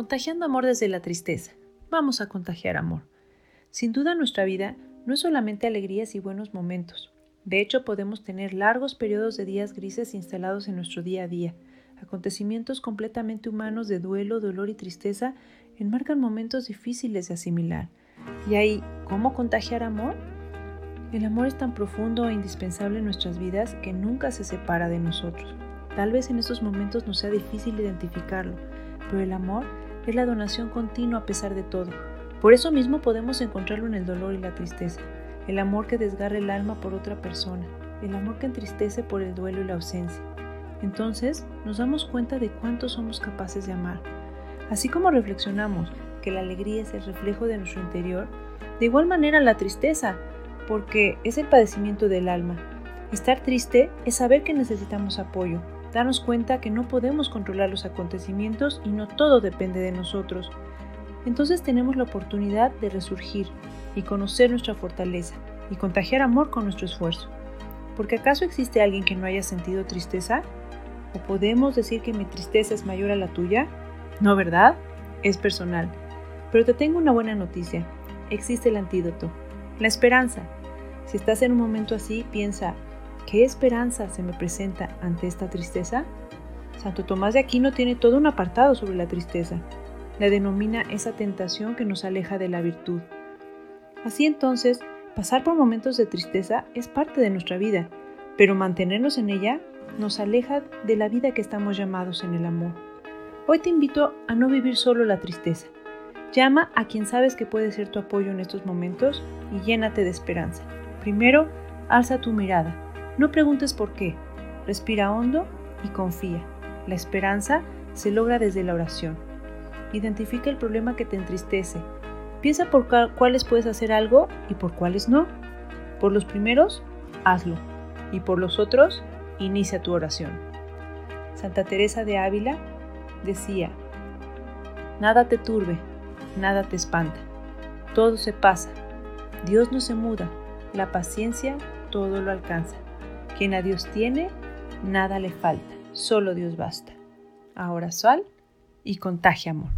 Contagiando amor desde la tristeza. Vamos a contagiar amor. Sin duda nuestra vida no es solamente alegrías y buenos momentos. De hecho, podemos tener largos periodos de días grises instalados en nuestro día a día. Acontecimientos completamente humanos de duelo, dolor y tristeza enmarcan momentos difíciles de asimilar. ¿Y ahí cómo contagiar amor? El amor es tan profundo e indispensable en nuestras vidas que nunca se separa de nosotros. Tal vez en estos momentos nos sea difícil identificarlo, pero el amor es la donación continua a pesar de todo. Por eso mismo podemos encontrarlo en el dolor y la tristeza, el amor que desgarra el alma por otra persona, el amor que entristece por el duelo y la ausencia. Entonces nos damos cuenta de cuánto somos capaces de amar. Así como reflexionamos que la alegría es el reflejo de nuestro interior, de igual manera la tristeza, porque es el padecimiento del alma. Estar triste es saber que necesitamos apoyo, darnos cuenta que no podemos controlar los acontecimientos y no todo depende de nosotros. Entonces tenemos la oportunidad de resurgir y conocer nuestra fortaleza y contagiar amor con nuestro esfuerzo. Porque acaso existe alguien que no haya sentido tristeza? ¿O podemos decir que mi tristeza es mayor a la tuya? No, ¿verdad? Es personal. Pero te tengo una buena noticia. Existe el antídoto, la esperanza. Si estás en un momento así, piensa, ¿Qué esperanza se me presenta ante esta tristeza? Santo Tomás de Aquino tiene todo un apartado sobre la tristeza. La denomina esa tentación que nos aleja de la virtud. Así entonces, pasar por momentos de tristeza es parte de nuestra vida, pero mantenernos en ella nos aleja de la vida que estamos llamados en el amor. Hoy te invito a no vivir solo la tristeza. Llama a quien sabes que puede ser tu apoyo en estos momentos y llénate de esperanza. Primero, alza tu mirada no preguntes por qué, respira hondo y confía. La esperanza se logra desde la oración. Identifica el problema que te entristece. Piensa por cuáles puedes hacer algo y por cuáles no. Por los primeros, hazlo. Y por los otros, inicia tu oración. Santa Teresa de Ávila decía, Nada te turbe, nada te espanta. Todo se pasa. Dios no se muda. La paciencia todo lo alcanza. Quien a Dios tiene, nada le falta, solo Dios basta. Ahora sal y contagia amor.